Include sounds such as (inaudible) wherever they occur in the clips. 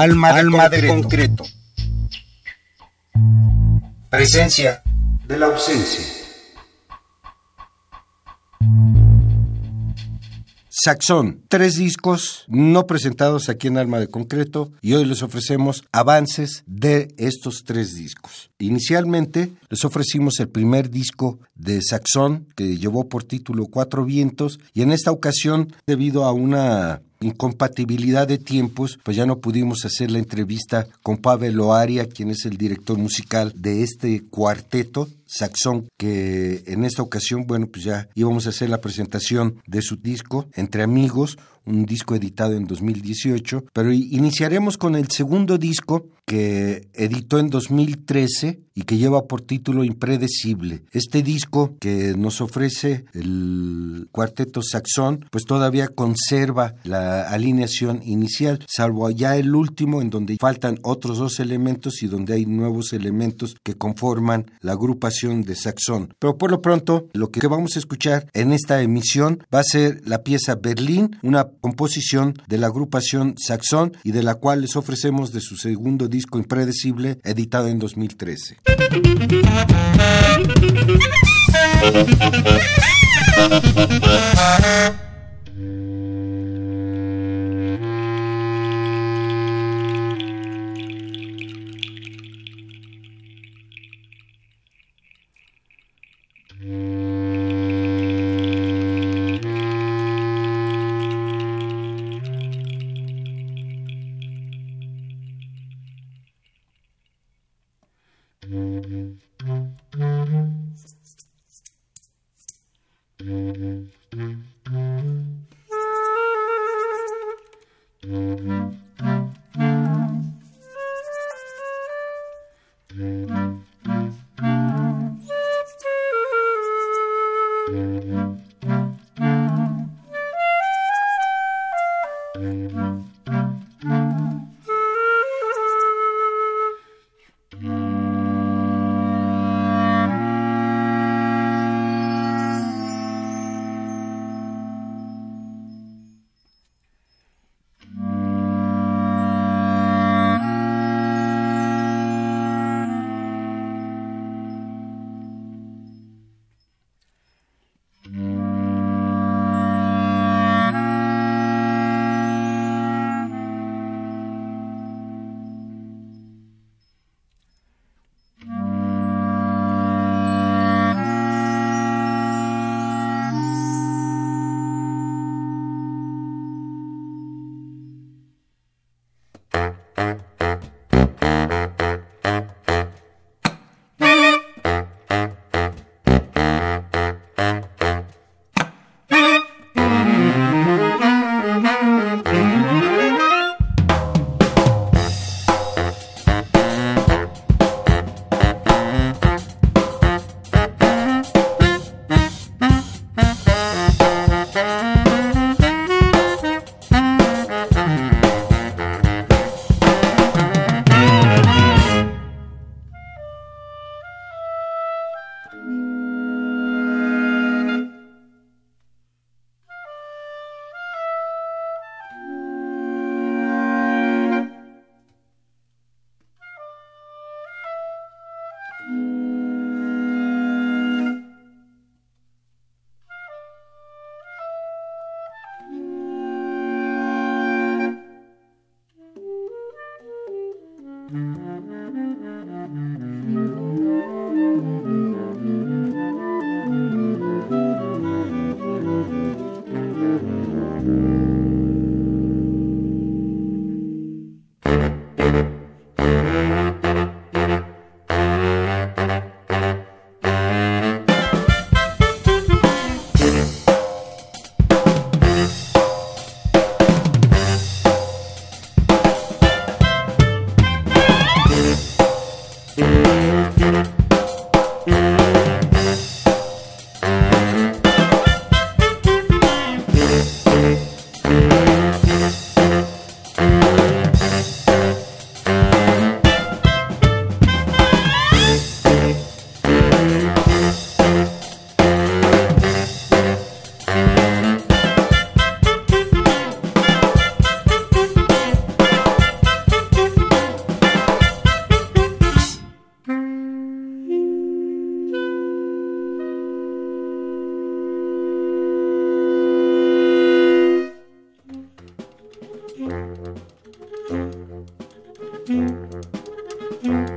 Alma, de, Alma de concreto. Presencia de la ausencia. Saxón, tres discos no presentados aquí en Alma de Concreto y hoy les ofrecemos avances de estos tres discos. Inicialmente les ofrecimos el primer disco de Saxón que llevó por título Cuatro Vientos y en esta ocasión debido a una incompatibilidad de tiempos, pues ya no pudimos hacer la entrevista con Pavel Oaria, quien es el director musical de este cuarteto Saxón, que en esta ocasión, bueno, pues ya íbamos a hacer la presentación de su disco Entre Amigos, un disco editado en 2018, pero iniciaremos con el segundo disco que editó en 2013 y que lleva por título Impredecible. Este disco que nos ofrece el cuarteto Saxón, pues todavía conserva la alineación inicial, salvo ya el último en donde faltan otros dos elementos y donde hay nuevos elementos que conforman la agrupación de Saxón. Pero por lo pronto, lo que vamos a escuchar en esta emisión va a ser la pieza Berlín, una composición de la agrupación Saxón y de la cual les ofrecemos de su segundo disco Impredecible, editado en 2013. Thank you. Mm-hmm.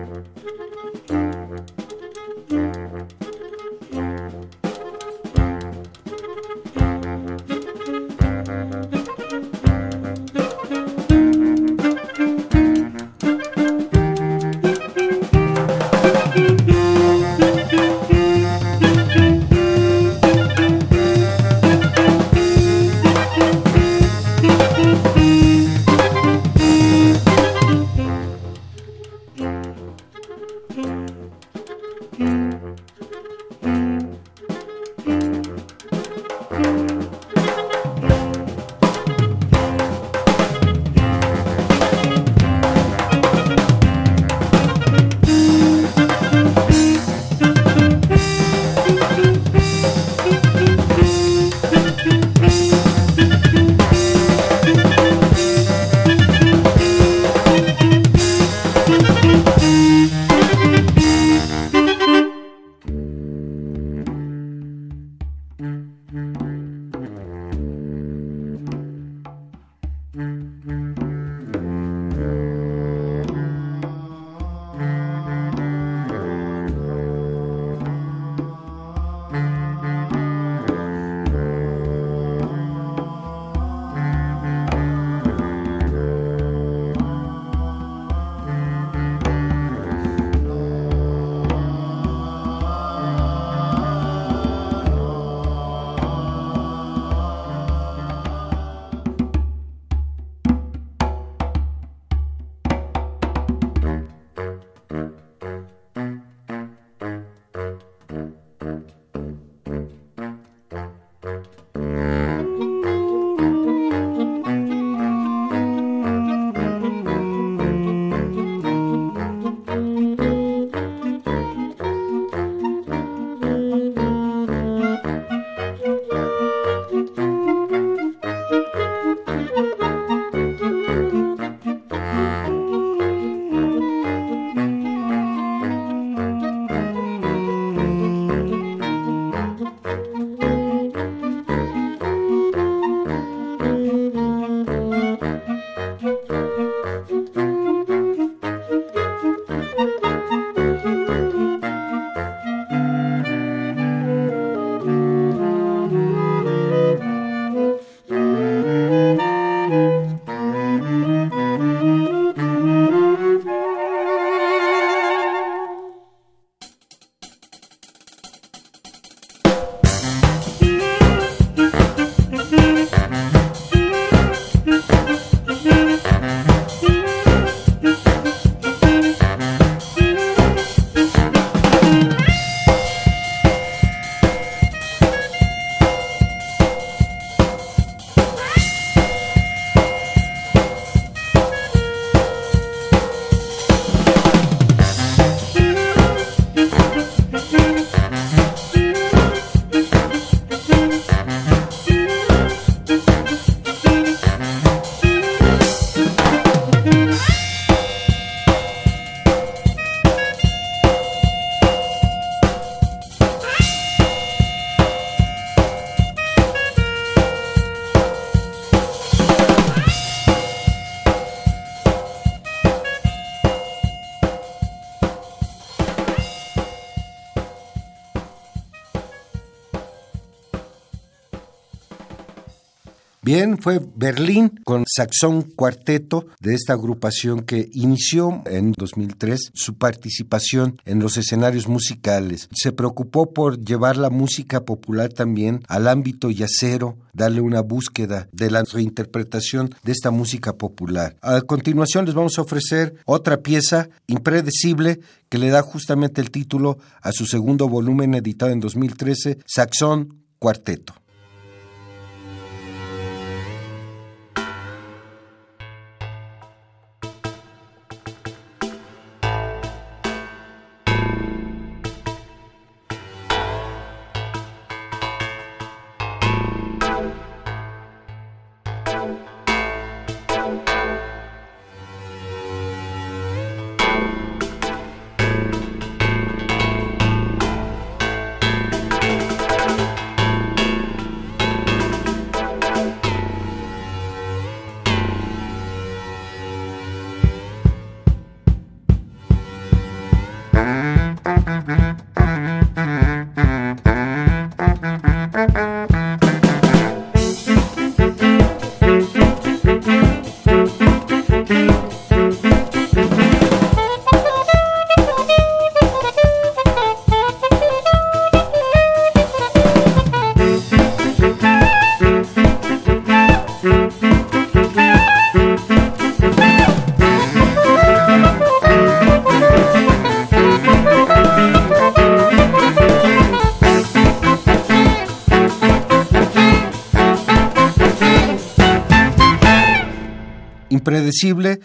Bien, fue Berlín con Saxón Cuarteto de esta agrupación que inició en 2003 su participación en los escenarios musicales. Se preocupó por llevar la música popular también al ámbito yacero, darle una búsqueda de la reinterpretación de esta música popular. A continuación les vamos a ofrecer otra pieza impredecible que le da justamente el título a su segundo volumen editado en 2013, Saxón Cuarteto.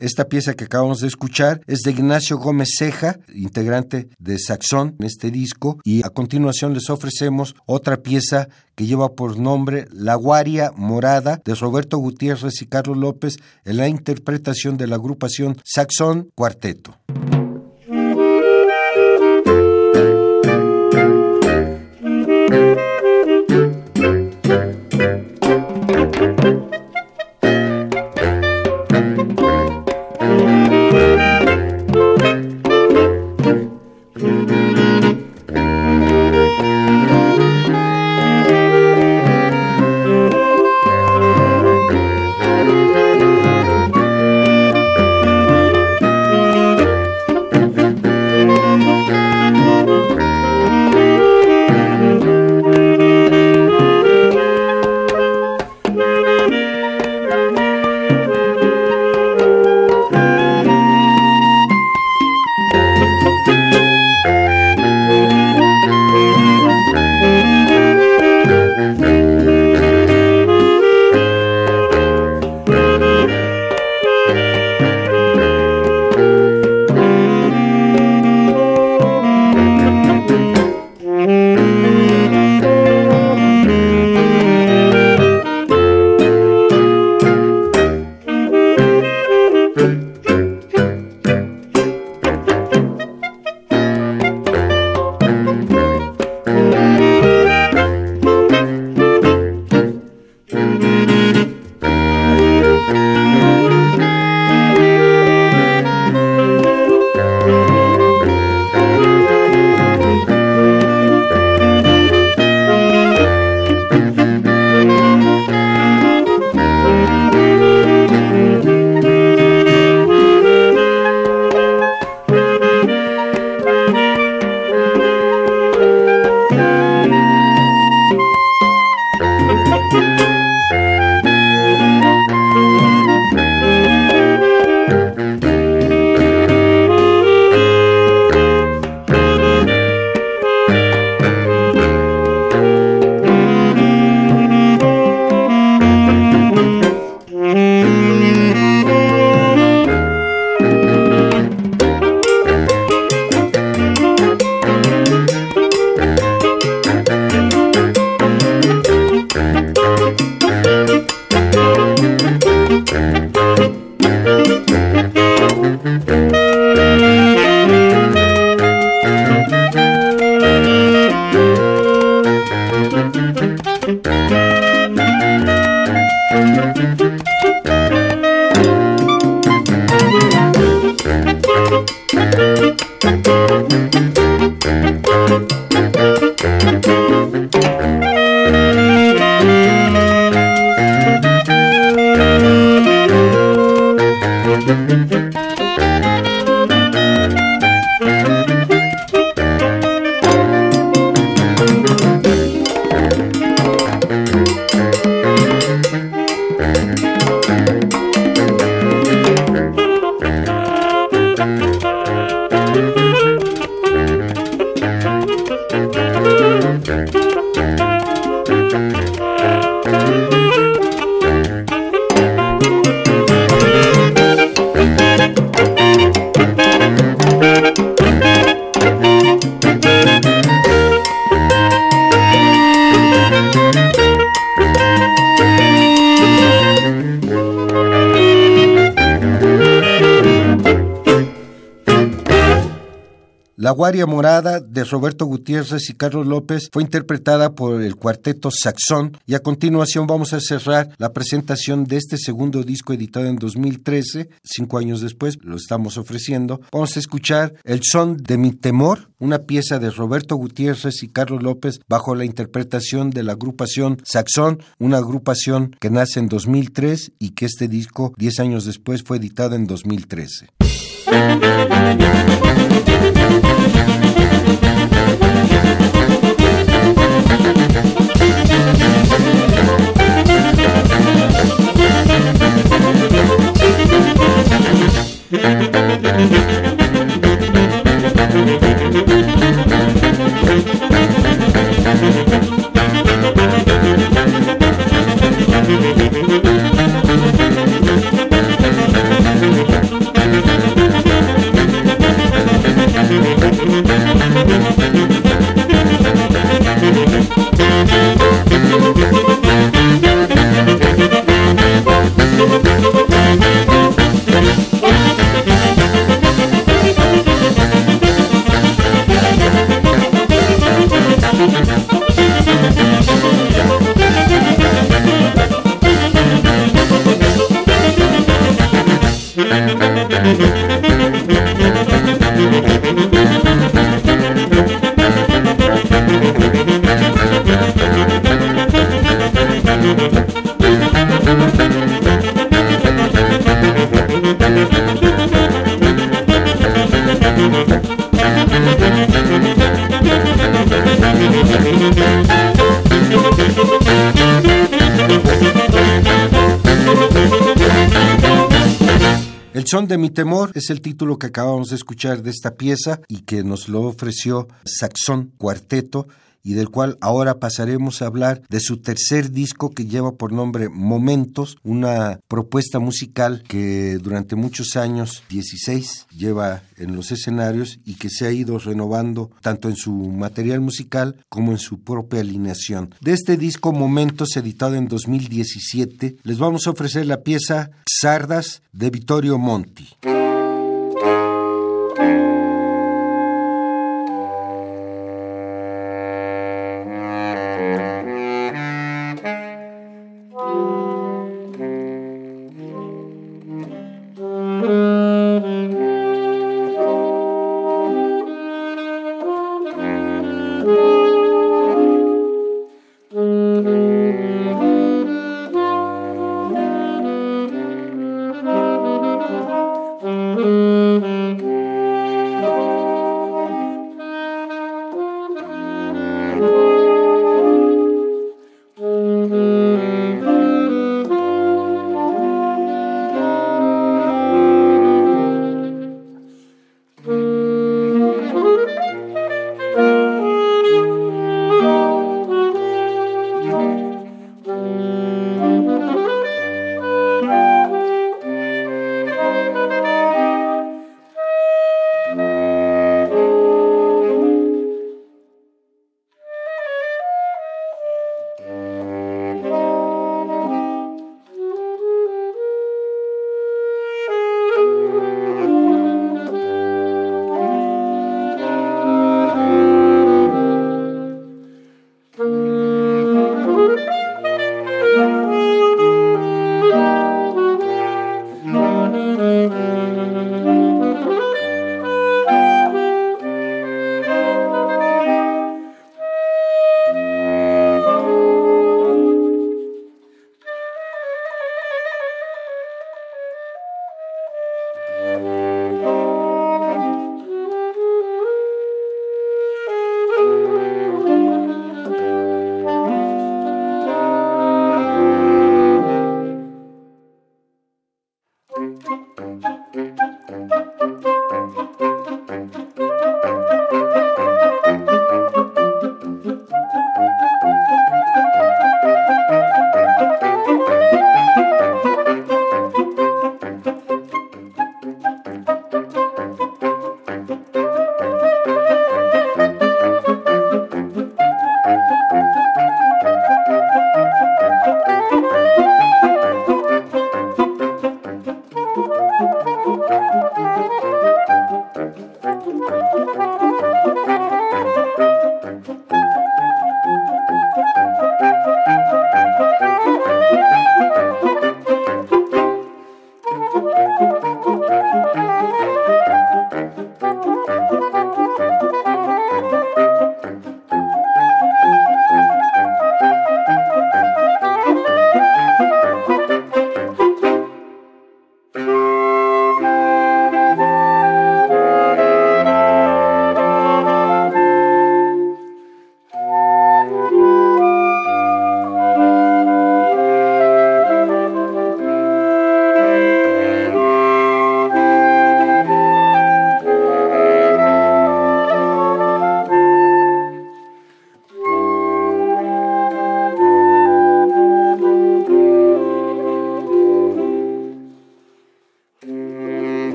Esta pieza que acabamos de escuchar, es de Ignacio Gómez Ceja, integrante de Saxón en este disco, y a continuación les ofrecemos otra pieza que lleva por nombre La Guaria Morada de Roberto Gutiérrez y Carlos López en la interpretación de la agrupación Saxón Cuarteto. La Guaria Morada de Roberto Gutiérrez y Carlos López fue interpretada por el cuarteto Saxón y a continuación vamos a cerrar la presentación de este segundo disco editado en 2013, cinco años después lo estamos ofreciendo. Vamos a escuchar El son de mi temor, una pieza de Roberto Gutiérrez y Carlos López bajo la interpretación de la agrupación Saxón, una agrupación que nace en 2003 y que este disco, diez años después, fue editado en 2013. El son de mi temor. Es el título que acabamos de escuchar de esta pieza y que nos lo ofreció Saxón Cuarteto y del cual ahora pasaremos a hablar de su tercer disco que lleva por nombre Momentos, una propuesta musical que durante muchos años, 16, lleva en los escenarios y que se ha ido renovando tanto en su material musical como en su propia alineación. De este disco Momentos, editado en 2017, les vamos a ofrecer la pieza Sardas de Vittorio Monti.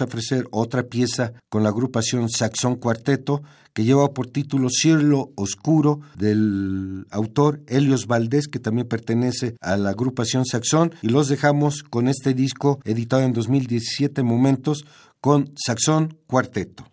A ofrecer otra pieza con la agrupación Saxón Cuarteto que lleva por título Cielo Oscuro del autor Helios Valdés que también pertenece a la agrupación Saxón y los dejamos con este disco editado en 2017 Momentos con Saxón Cuarteto.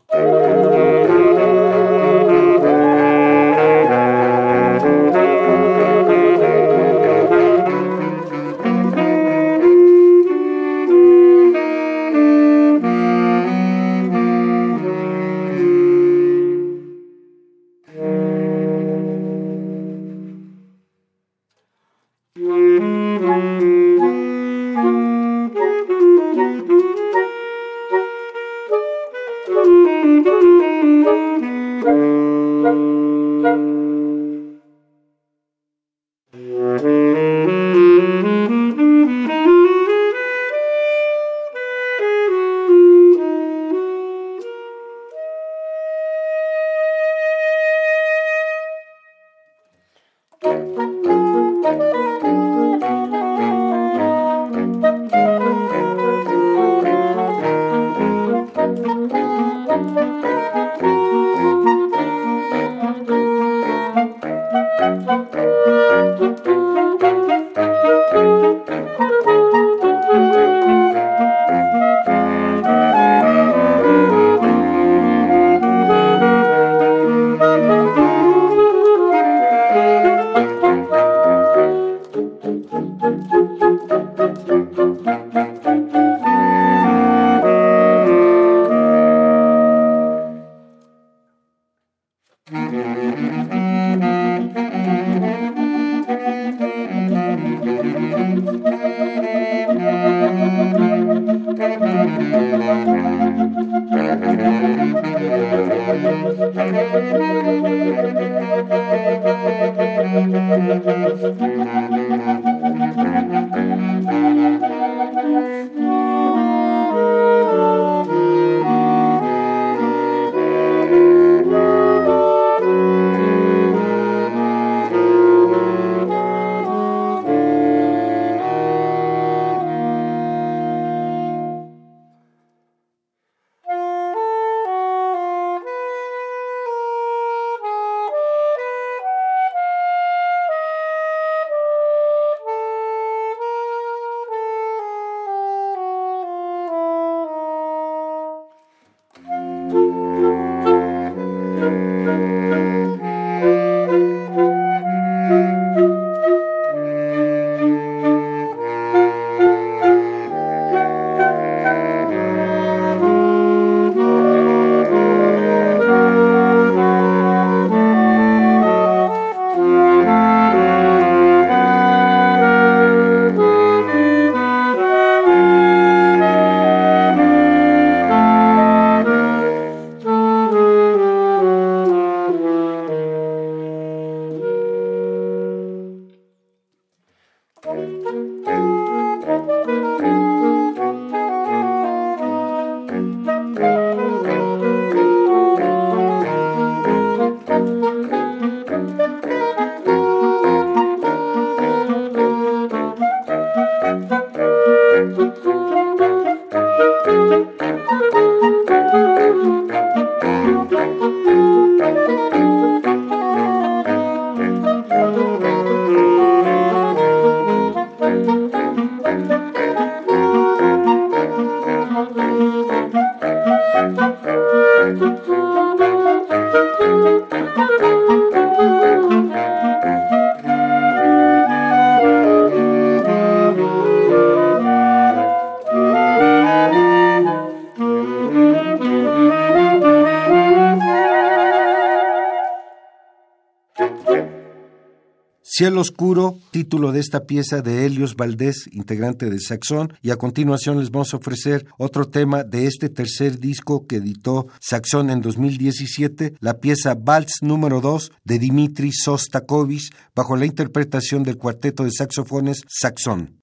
Cielo Oscuro, título de esta pieza de Helios Valdés, integrante de Saxón, y a continuación les vamos a ofrecer otro tema de este tercer disco que editó Saxón en 2017, la pieza Vals número 2 de Dimitri Sostakovich, bajo la interpretación del cuarteto de saxofones Saxón.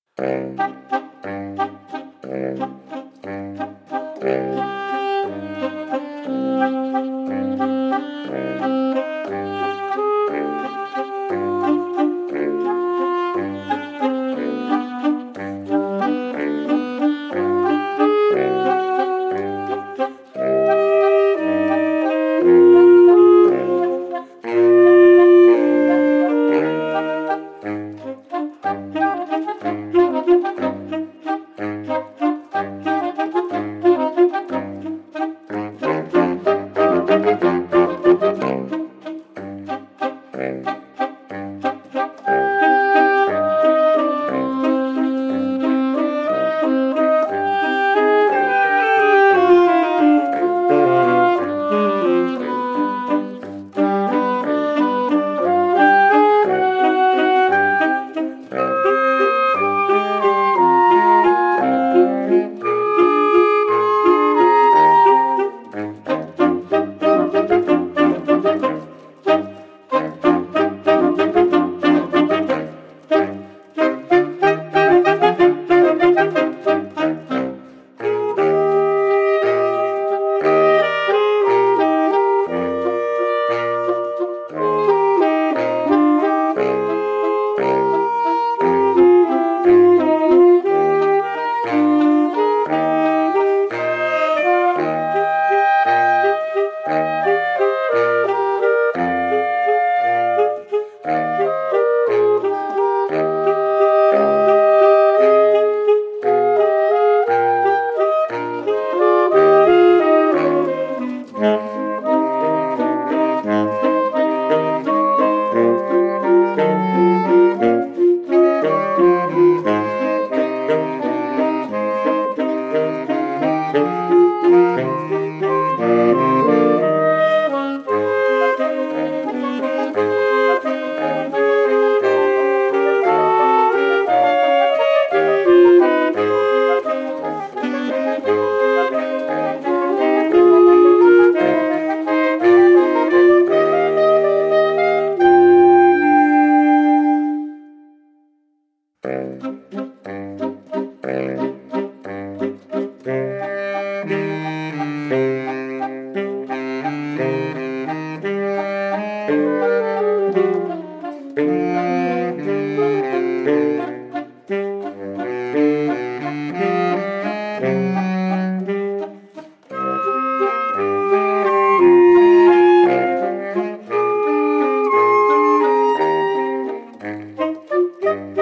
Thank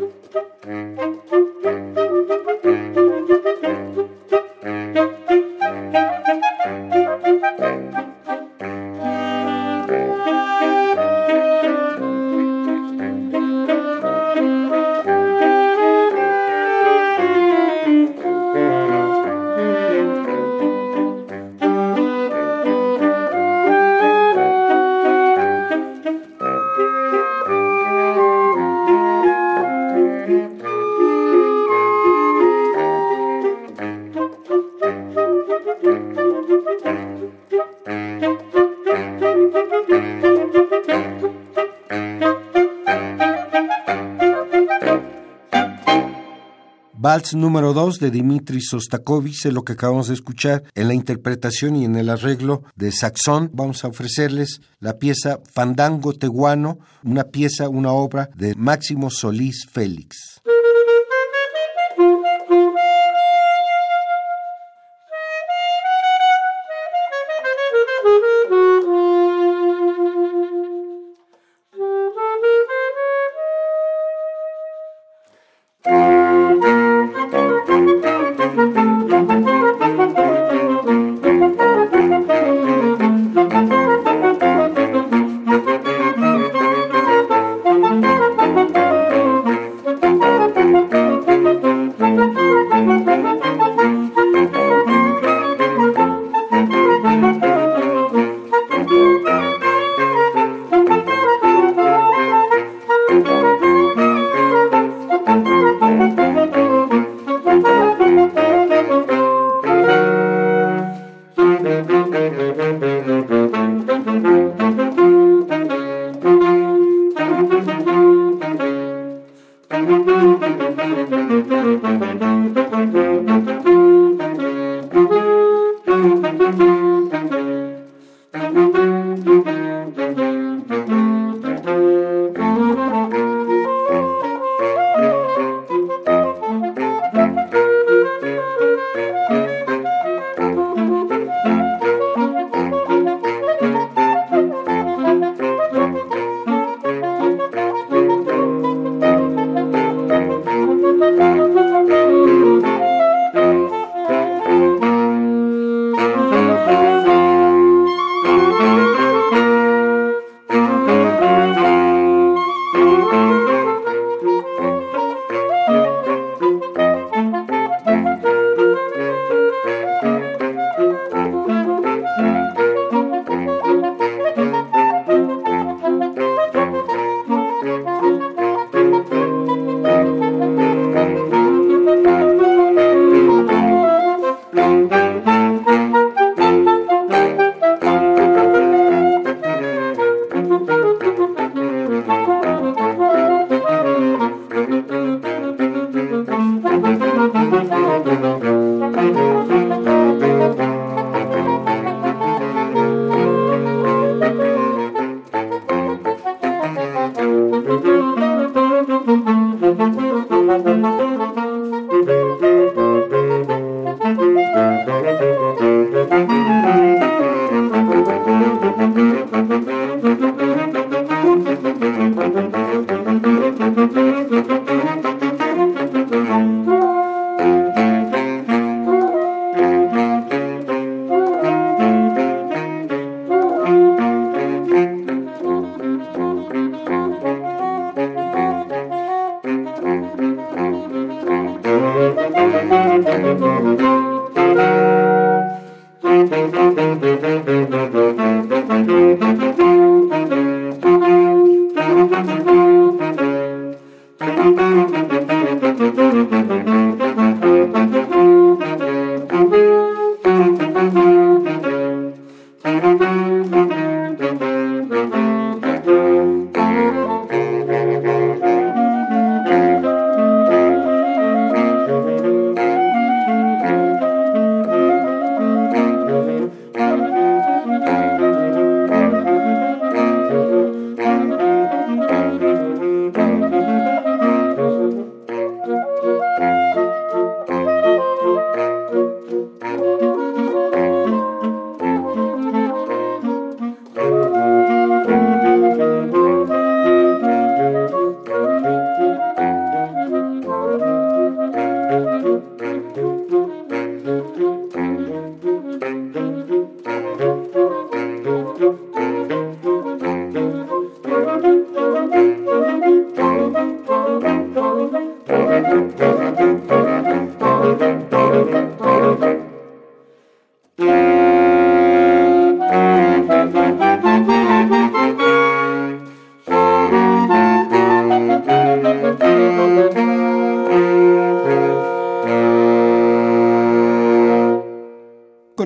you. Vals número 2 de Dimitri Sostakovich es lo que acabamos de escuchar en la interpretación y en el arreglo de Saxón. Vamos a ofrecerles la pieza Fandango Teguano, una pieza, una obra de Máximo Solís Félix.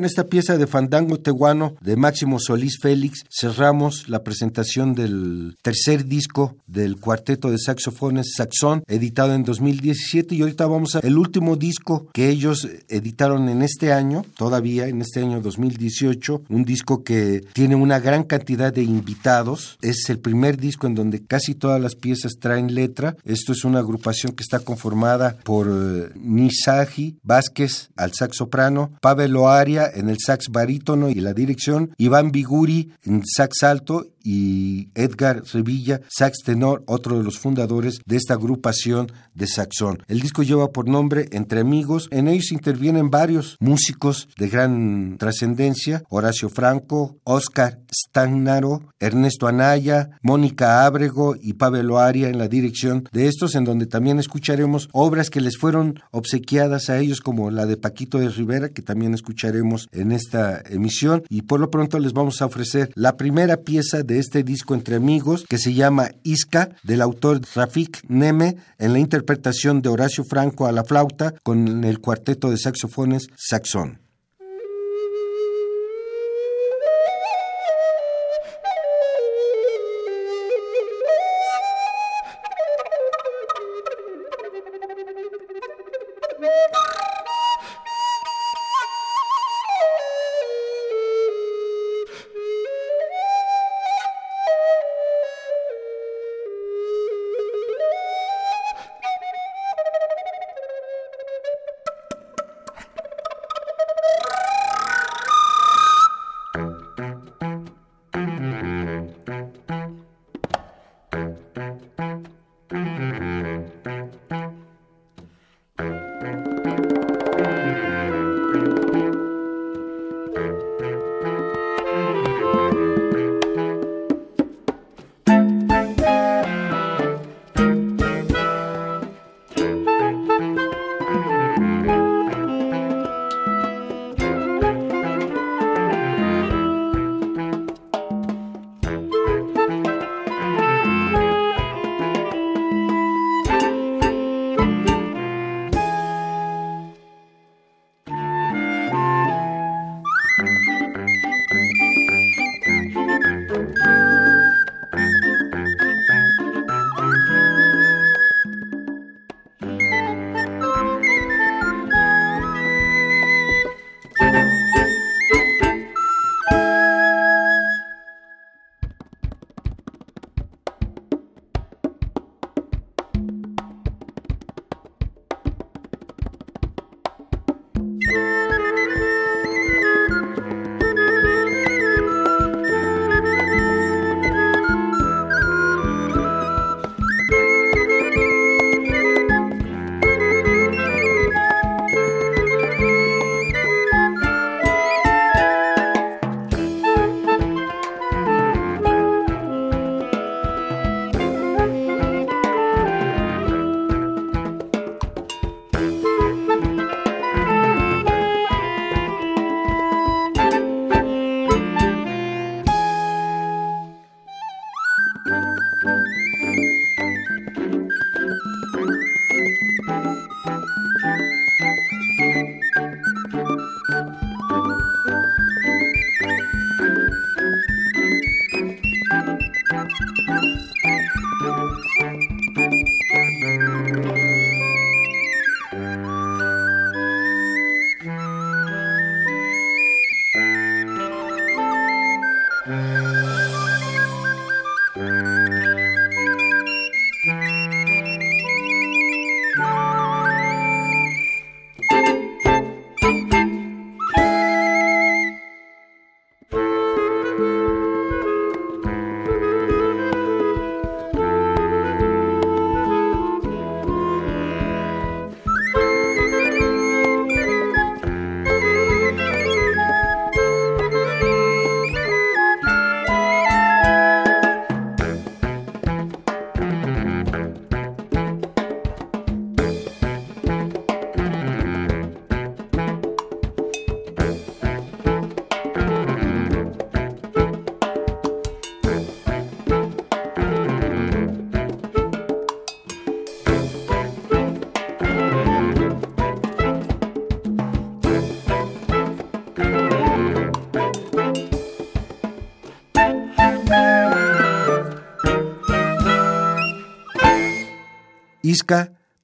Esta pieza de Fandango Tehuano de Máximo Solís Félix cerramos la presentación del tercer disco del cuarteto de saxofones Saxón, editado en 2017 y ahorita vamos a el último disco que ellos editaron en este año, todavía en este año 2018, un disco que tiene una gran cantidad de invitados, es el primer disco en donde casi todas las piezas traen letra, esto es una agrupación que está conformada por uh, Nisagi Vázquez al sax soprano, Pavel Oaria en el sax barítono y la dirección, Iván Biguri en sax alto y Edgar Revilla, sax tenor, otro de los fundadores de esta agrupación de saxón. El disco lleva por nombre Entre Amigos. En ellos intervienen varios músicos de gran trascendencia, Horacio Franco, Oscar Stagnaro, Ernesto Anaya, Mónica Ábrego y Pavel Oaria en la dirección de estos, en donde también escucharemos obras que les fueron obsequiadas a ellos, como la de Paquito de Rivera, que también escucharemos en esta emisión. Y por lo pronto les vamos a ofrecer la primera pieza de este disco entre amigos que se llama Isca, del autor Rafik Neme, en la interpretación de Horacio Franco a la flauta con el cuarteto de saxofones Saxón. (laughs)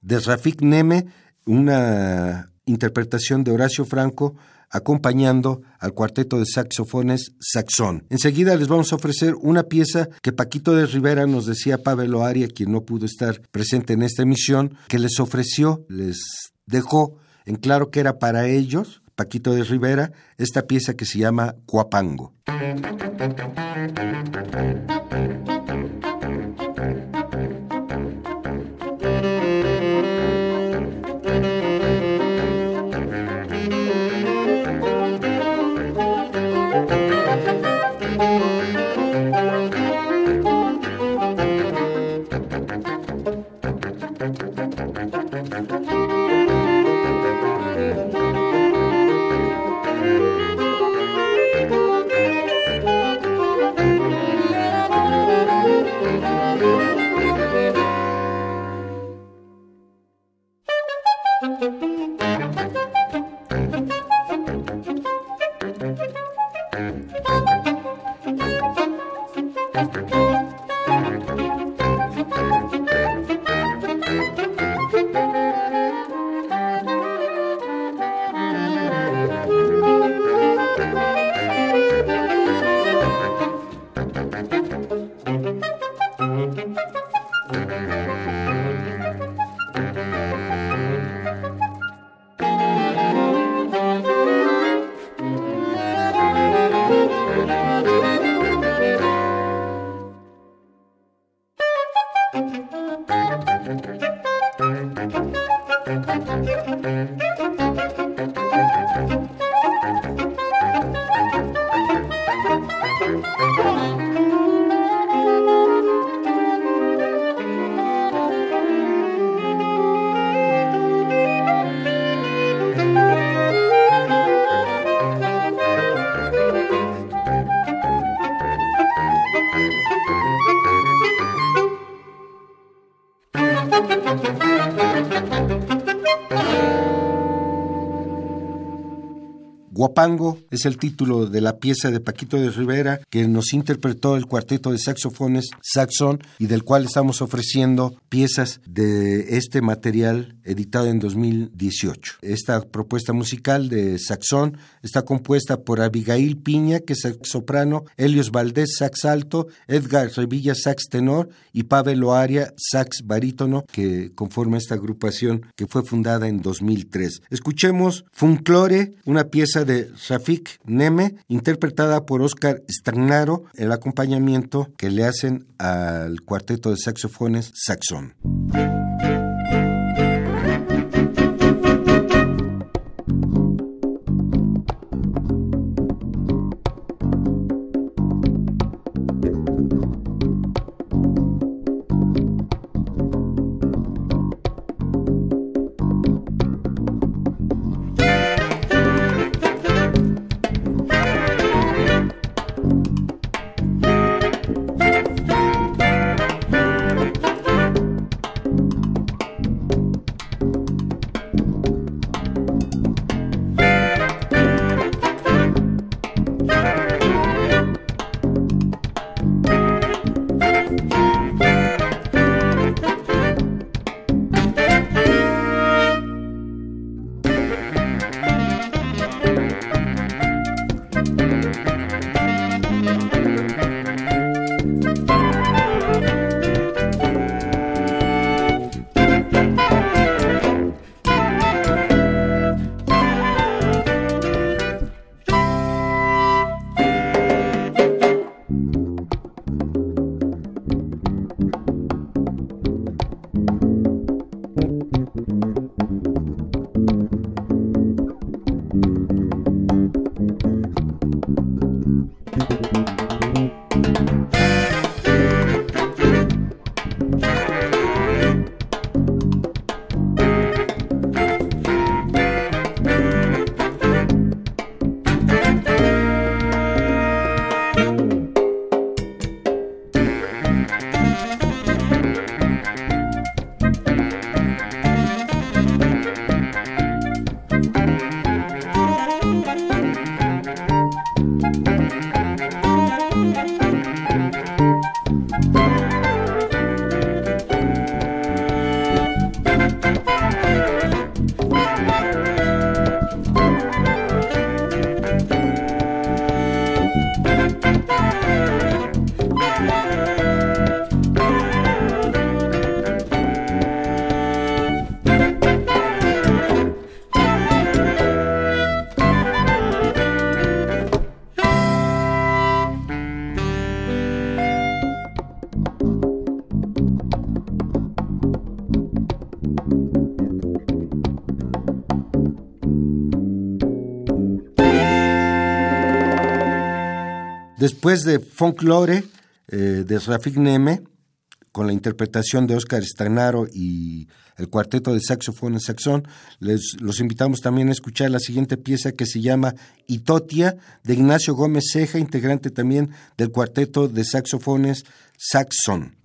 De Rafik Neme, una interpretación de Horacio Franco acompañando al cuarteto de saxofones Saxón. Enseguida les vamos a ofrecer una pieza que Paquito de Rivera nos decía Pavel Oaria, quien no pudo estar presente en esta emisión, que les ofreció, les dejó en claro que era para ellos, Paquito de Rivera, esta pieza que se llama Cuapango. Guapango es el título de la pieza de Paquito de Rivera que nos interpretó el cuarteto de saxofones Saxon y del cual estamos ofreciendo piezas de este material editado en 2018. Esta propuesta musical de Saxon está compuesta por Abigail Piña, que es sax soprano, Helios Valdés, sax alto, Edgar Revilla, sax tenor y Pavel Oaria, sax barítono, que conforma esta agrupación que fue fundada en 2003. Escuchemos Funclore, una pieza de Rafik Neme, interpretada por Oscar Stagnaro, el acompañamiento que le hacen al cuarteto de saxofones Saxon. Después de Folklore eh, de Rafik Neme, con la interpretación de Oscar Stanaro y el cuarteto de saxofón en saxón, les, los invitamos también a escuchar la siguiente pieza que se llama Itotia de Ignacio Gómez Ceja, integrante también del cuarteto de saxofones Saxon.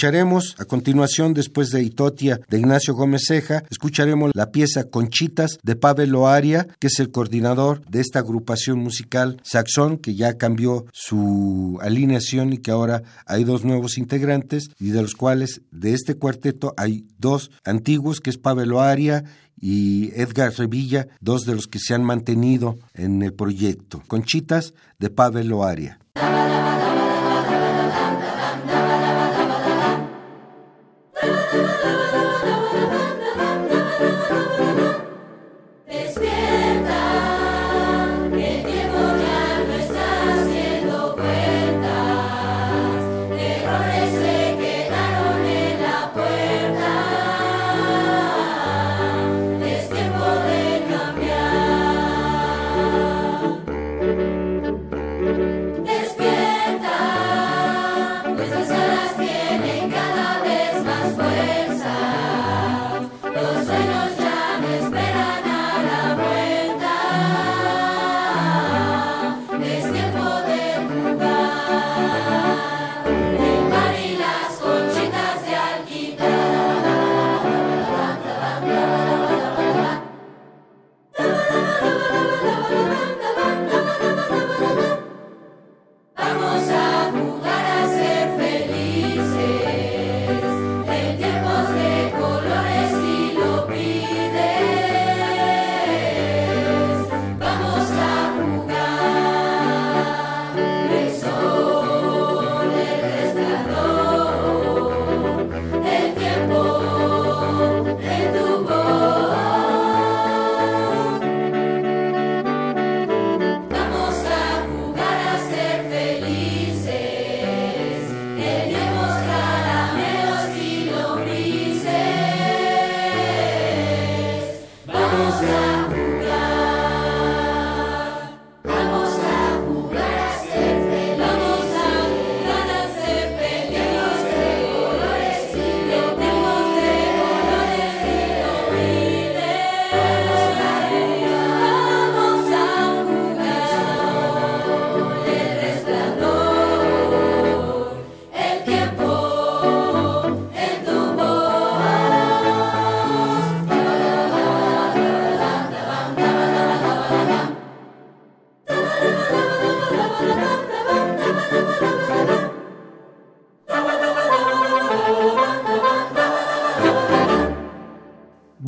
Escucharemos a continuación, después de Itotia de Ignacio Gómez Ceja, escucharemos la pieza Conchitas de Pavel Loaria, que es el coordinador de esta agrupación musical Saxón, que ya cambió su alineación y que ahora hay dos nuevos integrantes, y de los cuales de este cuarteto hay dos antiguos, que es Pavel Loaria y Edgar Revilla, dos de los que se han mantenido en el proyecto. Conchitas de Pavel Loaria. love.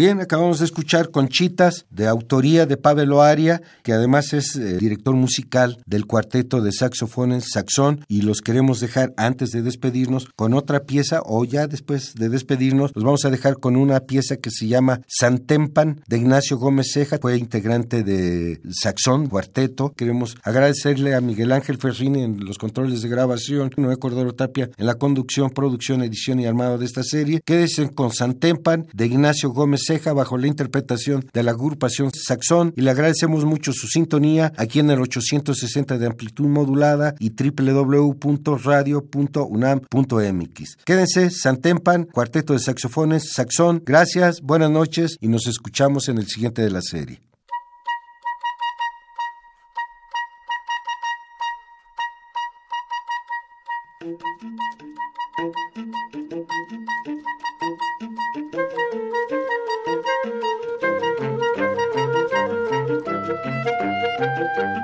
Bien, acabamos de escuchar Conchitas, de autoría de Pavel Oaria, que además es eh, director musical del cuarteto de saxofones Saxón, y los queremos dejar antes de despedirnos con otra pieza, o ya después de despedirnos, los vamos a dejar con una pieza que se llama Santempan, de Ignacio Gómez Ceja, fue integrante de Saxón, cuarteto. Queremos agradecerle a Miguel Ángel Ferrini en los controles de grabación, Noé Cordero Tapia en la conducción, producción, edición y armado de esta serie. Quédense con Santempan, de Ignacio Gómez Ceja bajo la interpretación de la agrupación Saxón y le agradecemos mucho su sintonía aquí en el 860 de amplitud modulada y www.radio.unam.mx. Quédense, Santempan, cuarteto de saxofones, Saxón, gracias, buenas noches y nos escuchamos en el siguiente de la serie.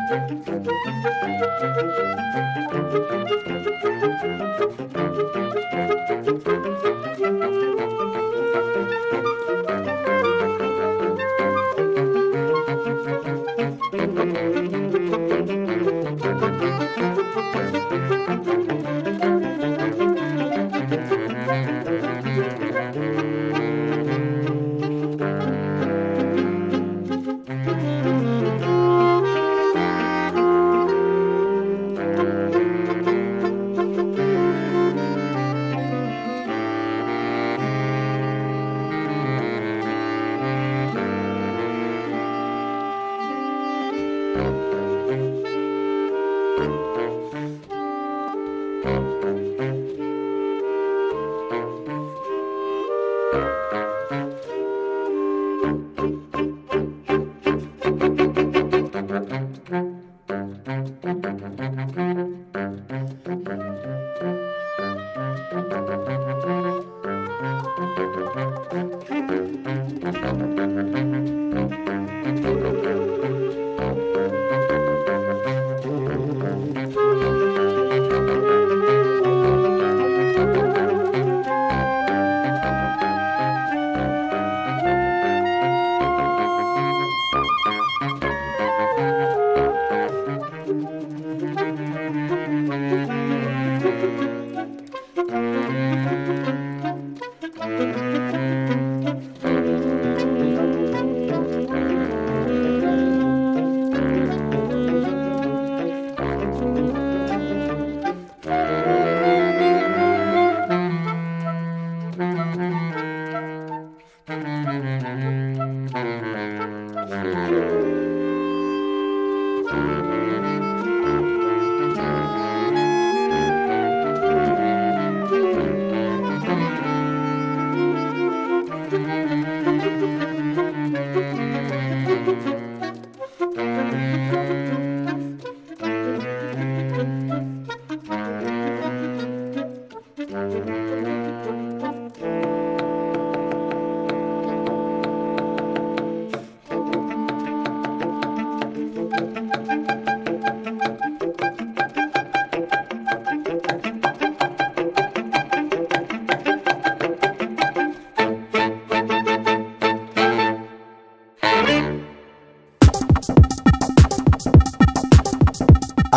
Thank you.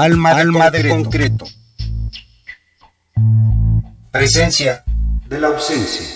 Alma, de, concreto. Presencia de la ausencia.